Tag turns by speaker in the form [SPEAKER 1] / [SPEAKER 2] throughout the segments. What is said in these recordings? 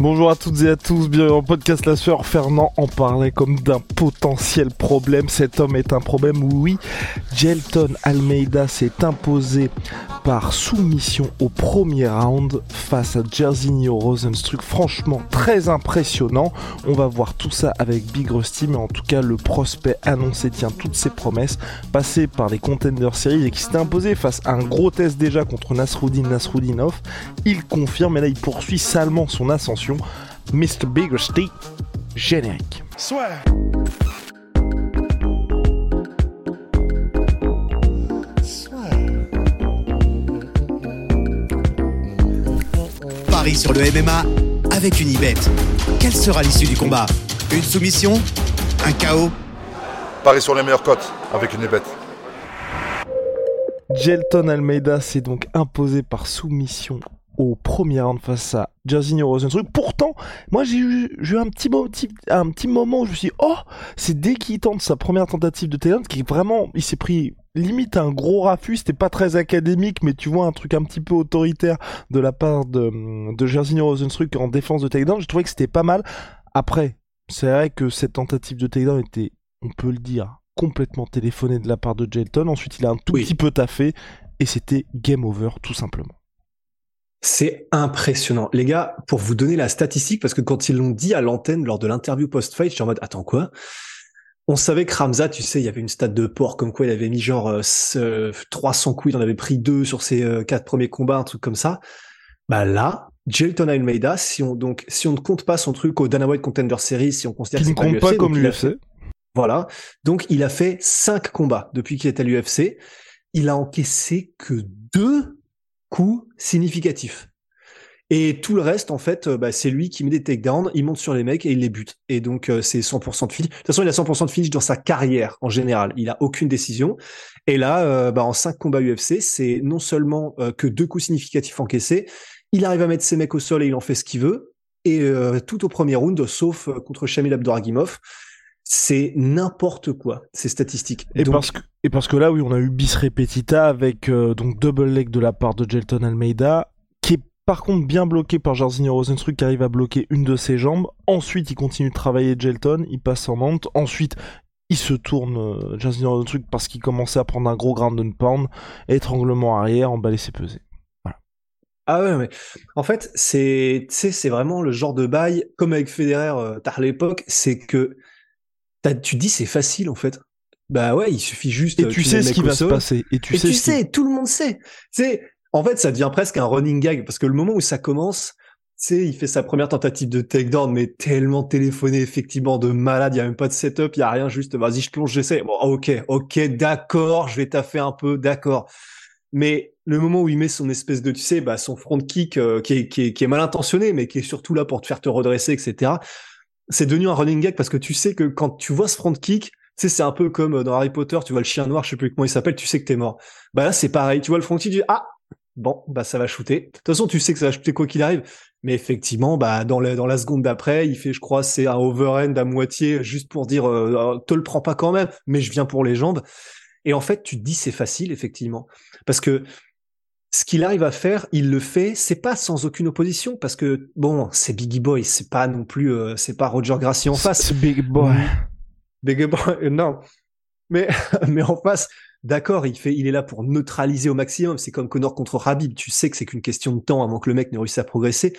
[SPEAKER 1] Bonjour à toutes et à tous, bienvenue en podcast La Sueur. Fernand en parlait comme d'un potentiel problème. Cet homme est un problème, oui. Gelton Almeida s'est imposé par soumission au premier round face à Jairzinho Rosenstruck. Franchement, très impressionnant. On va voir tout ça avec Big Rusty, mais en tout cas, le prospect annoncé tient toutes ses promesses. Passé par les Contender Series et qui s'était imposé face à un gros test déjà contre Nasruddin Nasruddinov, il confirme et là, il poursuit salement son ascension. Mr. Big Rusty, générique.
[SPEAKER 2] Paris sur le MMA avec une ibet. Quelle sera l'issue du combat? Une soumission? Un chaos?
[SPEAKER 3] Paris sur les meilleures cotes avec une bête.
[SPEAKER 1] Gelton Almeida s'est donc imposé par soumission au premier round face à Jairzinho Rosenstruck. Pourtant, moi j'ai eu, un, petit un moment où je me suis dit, oh, c'est dès qu'il tente sa première tentative de takedown, qui est vraiment, il s'est pris limite un gros raffut, c'était pas très académique, mais tu vois un truc un petit peu autoritaire de la part de, de Jairzinho Rosenstruck en défense de takedown, j'ai trouvé que c'était pas mal. Après, c'est vrai que cette tentative de takedown était, on peut le dire, complètement téléphonée de la part de Gelton. Ensuite, il a un tout
[SPEAKER 4] Oui.
[SPEAKER 1] petit peu taffé, et c'était game over, tout simplement.
[SPEAKER 4] C'est impressionnant. Les gars, pour vous donner la statistique, parce que quand ils l'ont dit à l'antenne lors de l'interview post-fight, j'étais en mode, attends quoi? On savait que Ramza, tu sais, il y avait une stat de porc comme quoi il avait mis genre euh, ce- 300 coups, il en avait pris deux sur ses euh, quatre premiers combats, un truc comme ça. Bah là, Jelton Almeida, si on donc si on ne compte pas son truc au Dana White Contender Series, si on considère
[SPEAKER 1] Qui
[SPEAKER 4] que
[SPEAKER 1] ne compte pas comme l'UFC.
[SPEAKER 4] Voilà. Donc il a fait cinq combats depuis qu'il est à l'UFC. Il a encaissé que deux coups significatifs. Et tout le reste, en fait, euh, bah, c'est lui qui met des takedowns, il monte sur les mecs et il les bute. Et donc, euh, c'est 100% de finish. De toute façon, il a 100% de finish dans sa carrière, en général. Il a aucune décision. Et là, euh, bah, en cinq combats UFC, c'est non seulement que deux coups significatifs encaissés, il arrive à mettre ses mecs au sol et il en fait ce qu'il veut. Et tout au premier round, sauf contre Shamil Abdouragimov, c'est n'importe quoi, ces statistiques.
[SPEAKER 1] Et,
[SPEAKER 4] Donc,
[SPEAKER 1] parce que, et parce que là, oui, on a eu bis repetita avec euh, donc double leg de la part de Gelton Almeida, qui est par contre bien bloqué par Jairzinho Rosenstruck qui arrive à bloquer une de ses jambes. Ensuite, il continue de travailler Gelton, il passe en monte. Ensuite, il se tourne euh, Jairzinho Rosenstruck parce qu'il commençait à prendre un gros ground and pound, étranglement arrière, emballer ses pesées.
[SPEAKER 4] Ah ouais, mais en fait, c'est, vraiment le genre de bail, comme avec Federer, euh, tard à l'époque, c'est que t'as- tu dis c'est facile en fait. Bah ouais, il suffit juste.
[SPEAKER 1] Et
[SPEAKER 4] euh,
[SPEAKER 1] tu
[SPEAKER 4] mets
[SPEAKER 1] sais ce qui va se passer. Et tu
[SPEAKER 4] et
[SPEAKER 1] sais
[SPEAKER 4] tu
[SPEAKER 1] qui-
[SPEAKER 4] sais, tout le monde sait. Tu sais, en fait, ça devient presque un running gag parce que le moment où ça commence, tu sais, il fait sa première tentative de takedown, mais tellement téléphoné, effectivement, de malade. Il y a même pas de setup, il y a rien, juste, vas-y, je plonge, j'essaie. Bon, ok, ok, d'accord, je vais taffer un peu, d'accord. Mais le moment où il met son espèce de, tu sais, bah, son front kick euh, qui, est, qui, est, qui est mal intentionné, mais qui est surtout là pour te faire te redresser, etc. C'est devenu un running gag parce que tu sais que quand tu vois ce front kick, tu sais, c'est un peu comme euh, dans Harry Potter, tu vois le chien noir, je sais plus comment il s'appelle, tu sais que t'es mort. Bah là, c'est pareil. Tu vois le front kick, tu dis, ah, bon, bah ça va shooter. De toute façon, tu sais que ça va shooter quoi qu'il arrive. Mais effectivement, bah dans la, dans la seconde d'après, il fait, je crois, c'est un overhand à moitié, juste pour dire, euh, euh, te le prends pas quand même, mais je viens pour les jambes. Et en fait, tu te dis, c'est facile, effectivement. Parce que ce qu'il arrive à faire, il le fait, c'est pas sans aucune opposition, parce que, bon, c'est Biggie Boy, c'est pas non plus, euh, c'est pas Roger Gracie en face.
[SPEAKER 1] C'est big boy.
[SPEAKER 4] Big Boy, non. Mais, mais en face, d'accord, il fait, il est là pour neutraliser au maximum. C'est comme Connor contre Habib. Tu sais que c'est qu'une question de temps avant que le mec ne réussisse à progresser.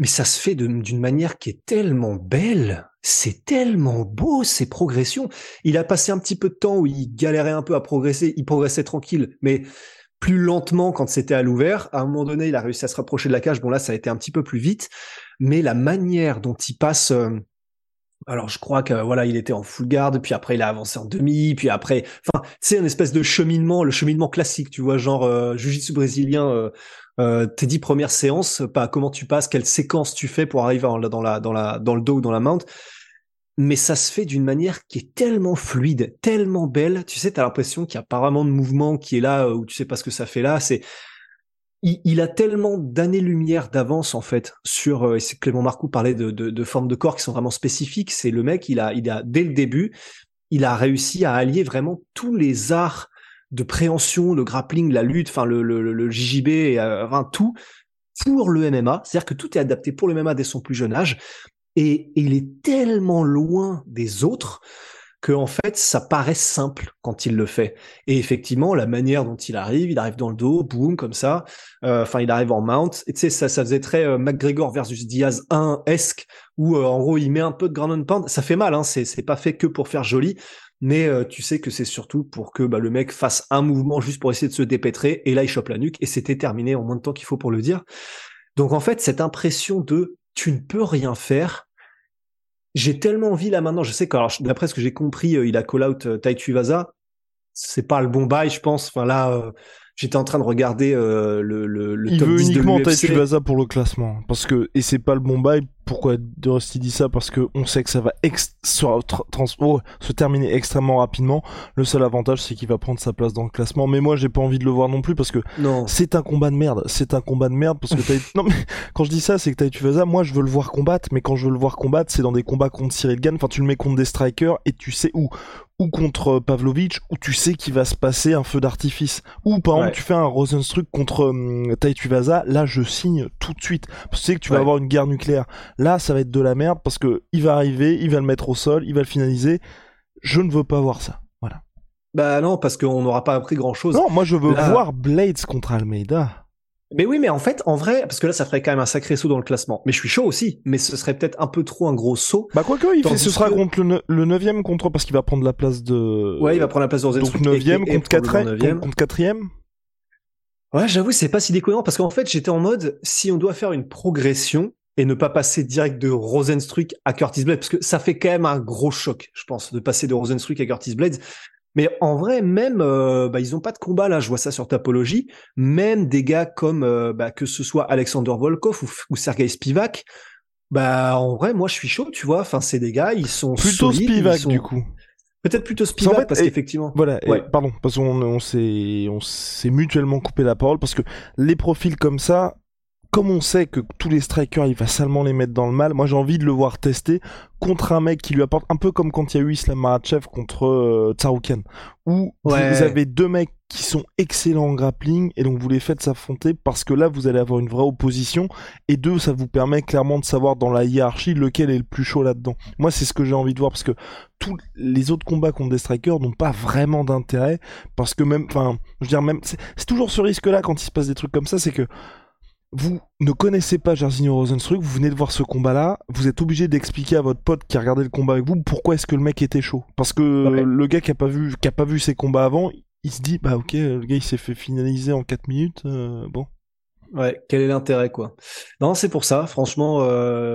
[SPEAKER 4] Mais ça se fait d'une manière qui est tellement belle. C'est tellement beau, ces progressions. Il a passé un petit peu de temps où il galérait un peu à progresser. Il progressait tranquille, mais plus lentement quand c'était à l'ouvert. À un moment donné, il a réussi à se rapprocher de la cage. Bon, là, ça a été un petit peu plus vite. Mais la manière dont il passe, euh, alors je crois que voilà, il était en full garde, puis après il a avancé en demi, puis après, enfin, c'est un espèce de cheminement, le cheminement classique, tu vois, genre euh, jiu-jitsu brésilien, euh, euh, tes dix premières séances, pas comment tu passes, quelle séquence tu fais pour arriver dans la, dans la, dans le dos ou dans la mount. Mais ça se fait d'une manière qui est tellement fluide, tellement belle. Tu sais, t'as l'impression qu'il y a pas vraiment de mouvement qui est là, où tu sais pas ce que ça fait là. C'est, il, a tellement d'années-lumière d'avance en fait sur. Euh, Clément Marcoux parlait de, de, de, formes de corps qui sont vraiment spécifiques. C'est le mec, il a, il a dès le début, il a réussi à allier vraiment tous les arts de préhension, le grappling, la lutte, enfin le, le, le JJB, euh, enfin tout pour le MMA. C'est-à-dire que tout est adapté pour le MMA dès son plus jeune âge. Et, il est tellement loin des autres que en fait ça paraît simple quand il le fait. Et effectivement, la manière dont il arrive, il arrive dans le dos, boum comme ça. Euh, enfin, il arrive en mount. Et tu sais, ça, ça faisait très euh, McGregor versus Diaz 1 esque, où euh, en gros il met un peu de ground and pound. Ça fait mal, hein. C'est c'est pas fait que pour faire joli, mais tu sais que c'est surtout pour que bah, le mec fasse un mouvement juste pour essayer de se dépêtrer. Et là, il chope la nuque et c'était terminé en moins de temps qu'il faut pour le dire. Donc en fait, cette impression de tu ne peux rien faire j'ai tellement envie là maintenant, je sais que d'après ce que j'ai compris, euh, il a call out euh, Tai C'est pas le bon bail, je pense. Enfin là, euh, j'étais en train de regarder euh, le, le, le
[SPEAKER 1] il
[SPEAKER 4] top
[SPEAKER 1] veut
[SPEAKER 4] 10
[SPEAKER 1] uniquement. Tuivasa pour le classement. Parce que et c'est pas le bon bail. Pourquoi Rusty dit ça? Parce que on sait que ça va ex trans oh, se terminer extrêmement rapidement. Le seul avantage c'est qu'il va prendre sa place dans le classement. Mais moi j'ai pas envie de le voir non plus parce que c'est un combat de merde. C'est un combat de merde parce que non mais quand je dis ça c'est que Tuivasa moi je veux le voir combattre. Mais quand je veux le voir combattre c'est dans des combats contre Cyril Gann. Enfin tu le mets contre des strikers et tu sais où ou contre Pavlovich où tu sais qu'il va se passer un feu d'artifice. Ou par
[SPEAKER 4] Ouais.
[SPEAKER 1] exemple tu fais un Rosenstruck contre hum, Tai Tuivasa là je signe tout de suite. Parce que tu sais que tu vas
[SPEAKER 4] Ouais.
[SPEAKER 1] avoir une guerre nucléaire. Là ça va être de la merde parce que il va arriver il va le mettre au sol il va le finaliser. Je ne veux pas voir ça. Voilà.
[SPEAKER 4] Bah non, parce qu'on n'aura pas appris grand chose.
[SPEAKER 1] non moi je veux
[SPEAKER 4] Là-
[SPEAKER 1] voir Blades contre Almeida
[SPEAKER 4] Mais oui, mais en fait, en vrai, parce que là, ça ferait quand même un sacré saut dans le classement. Mais je suis chaud aussi. Mais ce serait peut-être un peu trop un gros saut.
[SPEAKER 1] bah quoique il fait, ce sera
[SPEAKER 4] que-
[SPEAKER 1] contre le, le 9 contre parce qu'il va prendre la place de
[SPEAKER 4] Ouais, il va prendre la place de Rosenstruck.
[SPEAKER 1] donc 9
[SPEAKER 4] et- et- et
[SPEAKER 1] contre
[SPEAKER 4] probablement
[SPEAKER 1] 4
[SPEAKER 4] neuvième.
[SPEAKER 1] contre 4
[SPEAKER 4] Ouais, j'avoue, c'est pas si déconnant parce qu'en fait, j'étais en mode si on doit faire une progression et ne pas passer direct de Rosenstruck à Curtis Blades, parce que ça fait quand même un gros choc, je pense, de passer de Rosenstruck à Curtis Blades. Mais en vrai, même, euh, bah, ils ont pas de combat là. Je vois ça sur Tapologie. Même des gars comme euh, bah, que ce soit Alexander Volkov ou, ou Sergei Spivak. Bah, en vrai, moi, je suis chaud, tu vois. Enfin, c'est des gars, ils sont
[SPEAKER 1] plutôt
[SPEAKER 4] solides,
[SPEAKER 1] Spivak
[SPEAKER 4] sont-
[SPEAKER 1] du coup
[SPEAKER 4] Peut-être plutôt Spivak
[SPEAKER 1] En fait,
[SPEAKER 4] parce qu'effectivement.
[SPEAKER 1] Voilà, et-
[SPEAKER 4] Ouais.
[SPEAKER 1] pardon, parce qu'on on s'est on s'est mutuellement coupé la parole parce que les profils comme ça, comme on sait que tous les strikers, il va salement les mettre dans le mal, moi j'ai envie de le voir tester contre un mec qui lui apporte un peu comme quand il y a eu Islam Makhachev contre euh, où
[SPEAKER 4] Ouais.
[SPEAKER 1] vous avez deux mecs qui sont excellents en grappling et donc vous les faites s'affronter parce que là vous allez avoir une vraie opposition et deux ça vous permet clairement de savoir dans la hiérarchie lequel est le plus chaud là-dedans. Moi c'est ce que j'ai envie de voir parce que tous les autres combats contre des strikers n'ont pas vraiment d'intérêt parce que même enfin je veux dire même c'est c'est toujours ce risque là quand il se passe des trucs comme ça c'est que vous ne connaissez pas Jairzinho Rosenstruck, vous venez de voir ce combat-là, vous êtes obligé d'expliquer à votre pote qui a regardé le combat avec vous pourquoi est-ce que le mec était chaud. Parce que
[SPEAKER 4] Ouais.
[SPEAKER 1] le gars qui a pas vu, qui a pas vu ses combats avant, il se dit bah ok, le gars il s'est fait finaliser en 4 minutes, euh, bon.
[SPEAKER 4] Ouais, quel est l'intérêt, quoi? Non, c'est pour ça, franchement, euh,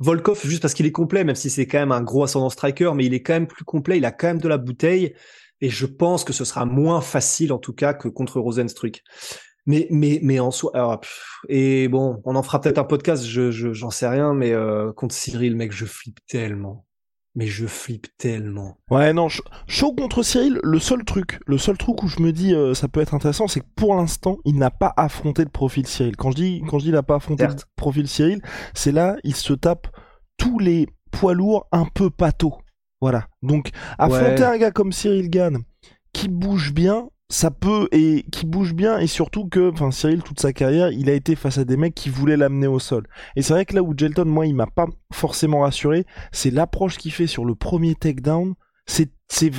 [SPEAKER 4] Volkov, juste parce qu'il est complet, même si c'est quand même un gros ascendant striker, mais il est quand même plus complet, il a quand même de la bouteille, et je pense que ce sera moins facile, en tout cas, que contre Rosenstruck. Mais, mais, mais en soi, alors, pff, et bon, on en fera peut-être un podcast, je, je, j'en sais rien, mais euh, contre Cyril, mec, je flippe tellement. Mais je flippe tellement.
[SPEAKER 1] Ouais non, ch- chaud contre Cyril, le seul truc, le seul truc où je me dis euh, ça peut être intéressant, c'est que pour l'instant il n'a pas affronté le profil Cyril. Quand je dis quand je dis il n'a pas affronté
[SPEAKER 4] Certes.
[SPEAKER 1] le profil Cyril, c'est là il se tape tous les poids lourds un peu pâteaux. Voilà. Donc affronter
[SPEAKER 4] Ouais.
[SPEAKER 1] un gars comme Cyril Gann qui bouge bien, ça peut et qui bouge bien et surtout que enfin Cyril toute sa carrière, il a été face à des mecs qui voulaient l'amener au sol. Et c'est vrai que là où Gelton moi il m'a pas forcément rassuré, c'est l'approche qu'il fait sur le premier takedown, c'est c'est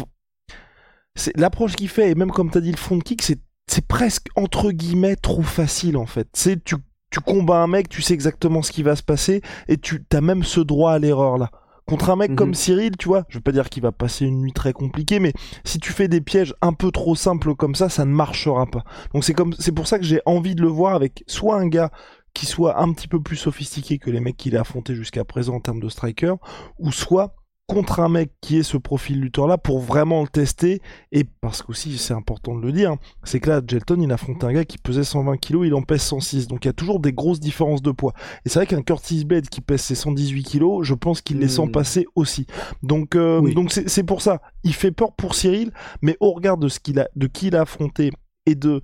[SPEAKER 1] l'approche qu'il fait et même comme t'as dit le front kick, c'est c'est presque entre guillemets trop facile en fait. C'est tu tu combats un mec, tu sais exactement ce qui va se passer et tu as même ce droit à l'erreur là. Contre un mec
[SPEAKER 4] Mhm.
[SPEAKER 1] comme Cyril, tu vois, je veux pas dire qu'il va passer une nuit très compliquée, mais si tu fais des pièges un peu trop simples comme ça, ça ne marchera pas. Donc c'est comme, c'est pour ça que j'ai envie de le voir avec soit un gars qui soit un petit peu plus sophistiqué que les mecs qu'il a affrontés jusqu'à présent en termes de striker, ou soit contre un mec qui est ce profil lutteur là pour vraiment le tester. Et parce qu'aussi c'est important de le dire c'est que là Gelton il affronte un gars qui pesait 120 kg il en pèse 106 donc il y a toujours des grosses différences de poids. Et c'est vrai qu'un Curtis Blade qui pèse ses 118 kg je pense qu'il les sent
[SPEAKER 4] Mm.
[SPEAKER 1] passer aussi. Donc euh,
[SPEAKER 4] Oui.
[SPEAKER 1] donc c'est c'est pour ça. Il fait peur pour Cyril mais au regard de ce qu'il a de qui il a affronté et de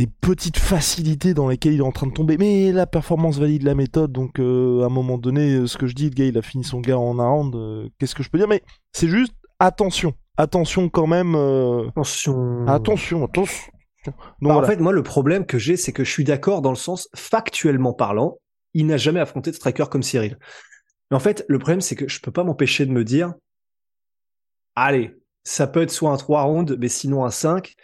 [SPEAKER 1] des petites facilités dans lesquelles il est en train de tomber. Mais la performance valide la méthode, donc euh, à un moment donné, euh, ce que je dis, le gars il a fini son gars en un round, euh, qu'est-ce que je peux dire? Mais c'est juste attention, attention quand même, euh,
[SPEAKER 4] Attention.
[SPEAKER 1] attention, attention. Donc
[SPEAKER 4] Bah,
[SPEAKER 1] voilà.
[SPEAKER 4] En fait, moi, le problème que j'ai, c'est que je suis d'accord dans le sens, factuellement parlant, il n'a jamais affronté de striker comme Cyril. Mais en fait, le problème, c'est que je peux pas m'empêcher de me dire, allez, ça peut être soit un 3 rounds, mais sinon un 5.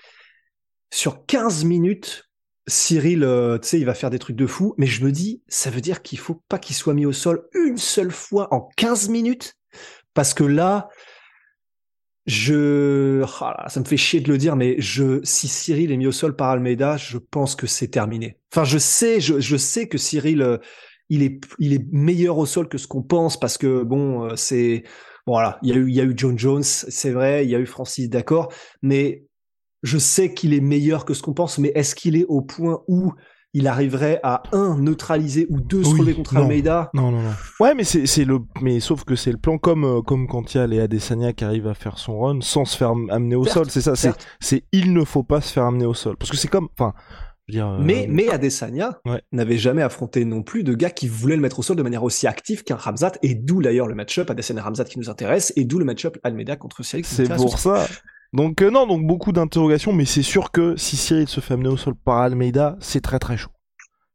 [SPEAKER 4] Sur 15 minutes, Cyril, euh, tu sais, il va faire des trucs de fou, mais je me dis, ça veut dire qu'il faut pas qu'il soit mis au sol une seule fois en 15 minutes, parce que là, je, là, ça me fait chier de le dire, mais je, si Cyril est mis au sol par Almeida, je pense que c'est terminé. Enfin, je sais, je sais que Cyril, euh, il est, il est meilleur au sol que ce qu'on pense parce que bon, euh, c'est, bon, voilà, il y a eu, il y a eu John Jones, c'est vrai, il y a eu Francis, d'accord, mais je sais qu'il est meilleur que ce qu'on pense, mais est-ce qu'il est au point où il arriverait à un neutraliser ou deux se
[SPEAKER 1] Oui,
[SPEAKER 4] relever contre
[SPEAKER 1] non.
[SPEAKER 4] Almeida?
[SPEAKER 1] Non, non, non. Ouais, mais c'est le, mais sauf que c'est le plan comme euh, comme quand il y a Léa Adesanya qui arrive à faire son run sans se faire amener au sol. C'est ça. C'est il ne faut pas se faire amener au sol parce que c'est comme, enfin, dire. euh,
[SPEAKER 4] Mais, mais Adesanya
[SPEAKER 1] Ouais.
[SPEAKER 4] n'avait jamais affronté non plus de gars qui voulaient le mettre au sol de manière aussi active qu'un Ramzat, et d'où d'ailleurs le match-up Adesanya-Ramzat qui nous intéresse, et d'où le match-up Almeida contre Cyril
[SPEAKER 1] C'est pour ça. Donc euh, non, donc beaucoup d'interrogations, mais c'est sûr que si Cyril se fait amener au sol par Almeida, c'est très très chaud.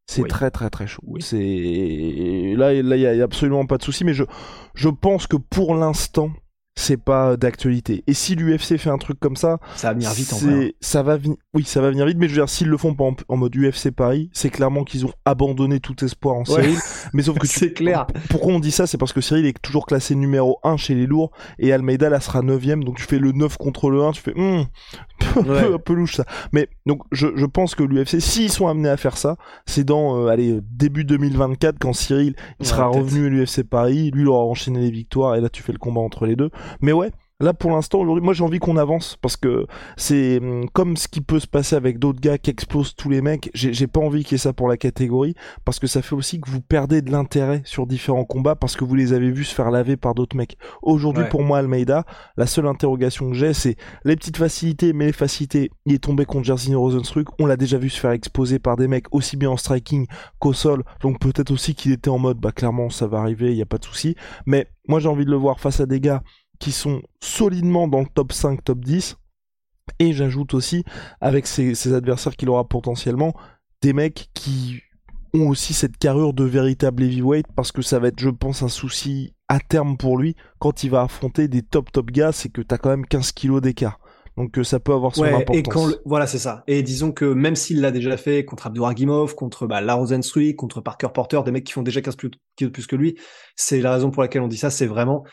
[SPEAKER 1] C'est
[SPEAKER 4] Oui.
[SPEAKER 1] très très très chaud.
[SPEAKER 4] Oui.
[SPEAKER 1] C'est là là il y, a- y a absolument pas de souci, mais je je pense que pour l'instant c'est pas d'actualité. Et si l'UFC fait un truc comme ça,
[SPEAKER 4] Ça va venir vite en
[SPEAKER 1] c'est-
[SPEAKER 4] vrai. hein.
[SPEAKER 1] Ça va venir. Oui, ça va venir vite, mais je veux dire, s'ils le font pas en, en mode UFC Paris, c'est clairement qu'ils ont abandonné tout espoir en Cyril. Mais sauf que tu-
[SPEAKER 4] C'est clair.
[SPEAKER 1] pourquoi on dit ça C'est parce que Cyril est toujours classé numéro 1 chez les lourds et Almeida là sera 9ème donc tu fais le 9 contre le 1, tu fais hmm, un, peu,
[SPEAKER 4] Ouais.
[SPEAKER 1] un peu louche ça. Mais donc je, je pense que l'UFC s'ils sont amenés à faire ça, c'est dans euh, allez début 2024 quand Cyril il
[SPEAKER 4] Ouais,
[SPEAKER 1] sera revenu à l'UFC Paris, lui il aura enchaîné les victoires et là tu fais le combat entre les deux. Mais ouais, Là, pour l'instant, aujourd'hui, moi j'ai envie qu'on avance parce que c'est hum, comme ce qui peut se passer avec d'autres gars qui explosent tous les mecs. J'ai pas envie qu'il y ait ça pour la catégorie parce que ça fait aussi que vous perdez de l'intérêt sur différents combats parce que vous les avez vus se faire laver par d'autres mecs. Aujourd'hui,
[SPEAKER 4] Ouais.
[SPEAKER 1] pour moi, Almeida, la seule interrogation que j'ai, c'est les petites facilités, mais les facilités, il est tombé contre Jerzy Rosenstruck. On l'a déjà vu se faire exposer par des mecs aussi bien en striking qu'au sol. Donc peut-être aussi qu'il était en mode, bah clairement, ça va arriver, il y a pas de souci. Mais moi, j'ai envie de le voir face à des gars qui sont solidement dans le top 5, top 10. Et j'ajoute aussi, avec ses, ses adversaires qu'il aura potentiellement, des mecs qui ont aussi cette carrure de véritable heavyweight, parce que ça va être, je pense, un souci à terme pour lui, quand il va affronter des top top gars, c'est que t'as quand même 15 kilos d'écart. Donc euh, ça peut avoir son
[SPEAKER 4] Ouais,
[SPEAKER 1] importance.
[SPEAKER 4] et quand le- voilà, c'est ça. Et disons que même s'il l'a déjà fait contre Abdouragimov, contre bah, Larosenstruy, contre Parker Porter, des mecs qui font déjà 15 plus- kilos de plus que lui, c'est la raison pour laquelle on dit ça, c'est vraiment,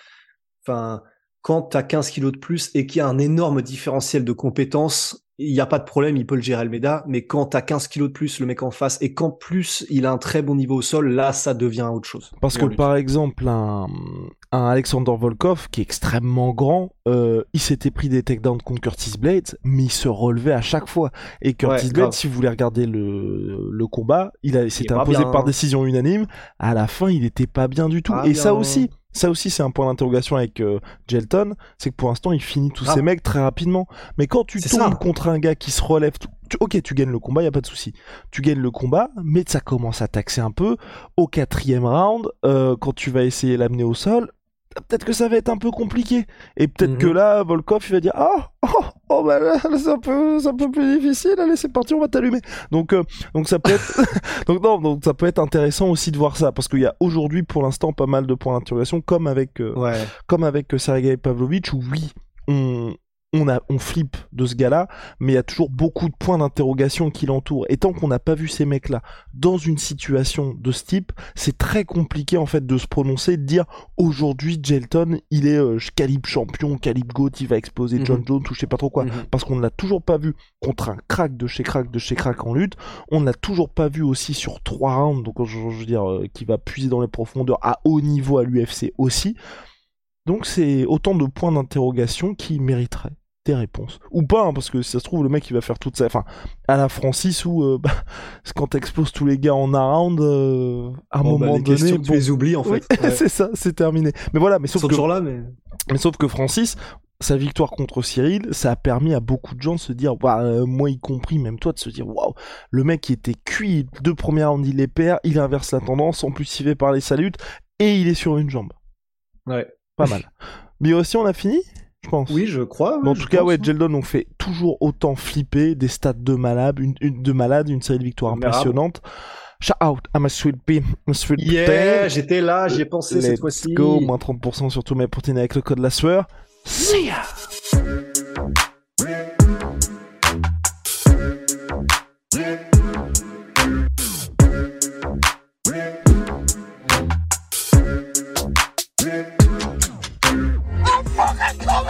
[SPEAKER 4] enfin, quand t'as 15 kilos de plus et qu'il y a un énorme différentiel de compétences, il n'y a pas de problème, il peut le gérer Almeida, mais quand t'as 15 kilos de plus, le mec en face, et qu'en plus il a un très bon niveau au sol, là, ça devient autre chose.
[SPEAKER 1] Parce que par exemple, un, un Alexander Volkov qui est extrêmement grand, euh, il s'était pris des takedowns contre Curtis Blades, mais il se relevait à chaque fois. Et Curtis
[SPEAKER 4] Ouais,
[SPEAKER 1] Blades,
[SPEAKER 4] grave.
[SPEAKER 1] si vous voulez regarder le, le combat, il, il s'était imposé
[SPEAKER 4] bien,
[SPEAKER 1] par
[SPEAKER 4] hein.
[SPEAKER 1] décision unanime. À la fin, il était pas bien du tout.
[SPEAKER 4] Pas
[SPEAKER 1] Et ça aussi, ça aussi, c'est un point d'interrogation avec euh, Gelton, c'est que pour l'instant, il finit tous
[SPEAKER 4] Grave.
[SPEAKER 1] ces mecs très rapidement. Mais quand tu tombes
[SPEAKER 4] ça.
[SPEAKER 1] contre un gars qui se relève, tu- ok, tu gagnes le combat, y a pas de souci. Tu gagnes le combat, mais ça commence à taxer un peu. Au quatrième round, euh, quand tu vas essayer l'amener au sol, peut-être que ça va être un peu compliqué. Et peut-être
[SPEAKER 4] Mhm.
[SPEAKER 1] que là, Volkov, il va dire ah, oh, oh bah là, là, c'est un peu, c'est un peu plus difficile. Allez, c'est parti, on va t'allumer. Donc, euh, donc ça peut être, donc non, donc ça peut être intéressant aussi de voir ça parce qu'il y a aujourd'hui, pour l'instant, pas mal de points d'interrogation, comme avec, euh,
[SPEAKER 4] Ouais.
[SPEAKER 1] comme avec Sergei Pavlovich, où oui, on, on, a, on flippe de ce gars-là, mais il y a toujours beaucoup de points d'interrogation qui l'entourent. Et tant qu'on n'a pas vu ces mecs-là dans une situation de ce type, c'est très compliqué en fait de se prononcer, de dire aujourd'hui Gelton, il est euh, calibre champion, calibre GOAT, il va exploser John
[SPEAKER 4] Mhm.
[SPEAKER 1] Jones ou je sais pas trop quoi,
[SPEAKER 4] Mhm.
[SPEAKER 1] parce qu'on ne l'a toujours pas vu contre un crack de chez crack de chez crack en lutte. On ne l'a toujours pas vu aussi sur trois rounds, donc je, je veux dire, euh, qui va puiser dans les profondeurs à haut niveau à l'UFC aussi. Donc c'est autant de points d'interrogation qui mériteraient des réponses. Ou pas, hein, parce que si ça se trouve, le mec il va faire toute sa. Enfin, à la Francis où euh, bah, quand t'exploses tous les gars en un round, euh, à un
[SPEAKER 4] Bon, bah,
[SPEAKER 1] moment
[SPEAKER 4] les
[SPEAKER 1] donné.
[SPEAKER 4] questions, tu les oublies en
[SPEAKER 1] oui,
[SPEAKER 4] fait. Ouais.
[SPEAKER 1] c'est ça, c'est terminé. Mais voilà, mais sauf que,
[SPEAKER 4] là, mais.
[SPEAKER 1] mais sauf que Francis, sa victoire contre Cyril, ça a permis à beaucoup de gens de se dire, Ouah, euh, moi y compris, même toi, de se dire, waouh, le mec qui était cuit, deux premières rounds, il les perd, il inverse la tendance, en plus il fait par les salutes, et il est sur une jambe.
[SPEAKER 4] Ouais.
[SPEAKER 1] Pas mal. Mais aussi, on a fini, je pense.
[SPEAKER 4] Oui, je crois.
[SPEAKER 1] En tout cas, ouais,
[SPEAKER 4] hein.
[SPEAKER 1] Jeldon on fait toujours autant flipper des stats de malade, une, une- de malade, une série de victoires impressionnantes. Shout out à ma sweet pea, ma sweet
[SPEAKER 4] Yeah, j'étais là, j'y ai pensé cette
[SPEAKER 1] Let's
[SPEAKER 4] fois-ci.
[SPEAKER 1] go, moins 30% sur tous mes protéines avec le code la sueur. See ya!